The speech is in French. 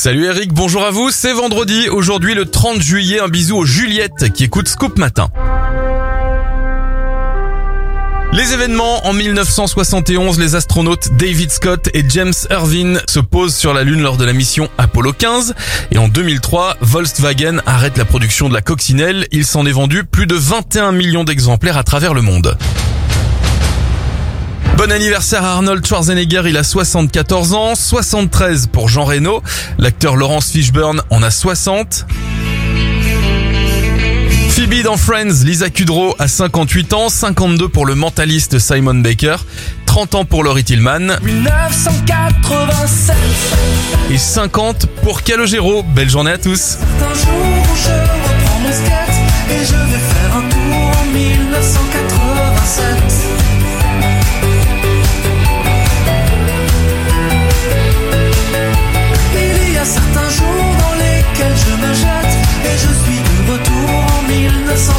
Salut Eric, bonjour à vous, c'est vendredi, aujourd'hui le 30 juillet, un bisou aux Juliette qui écoute Scoop Matin. Les événements en 1971, les astronautes David Scott et James Irvine se posent sur la Lune lors de la mission Apollo 15. Et en 2003, Volkswagen arrête la production de la coccinelle. Il s'en est vendu plus de 21 millions d'exemplaires à travers le monde. Bon anniversaire à Arnold Schwarzenegger, il a 74 ans, 73 pour Jean Reno. L'acteur Laurence Fishburne en a 60. Phoebe dans Friends, Lisa Kudrow a 58 ans, 52 pour le mentaliste Simon Baker, 30 ans pour Laurie Tillman 1987 et 50 pour Calogero. Belle journée à tous. Et je suis de retour en 1987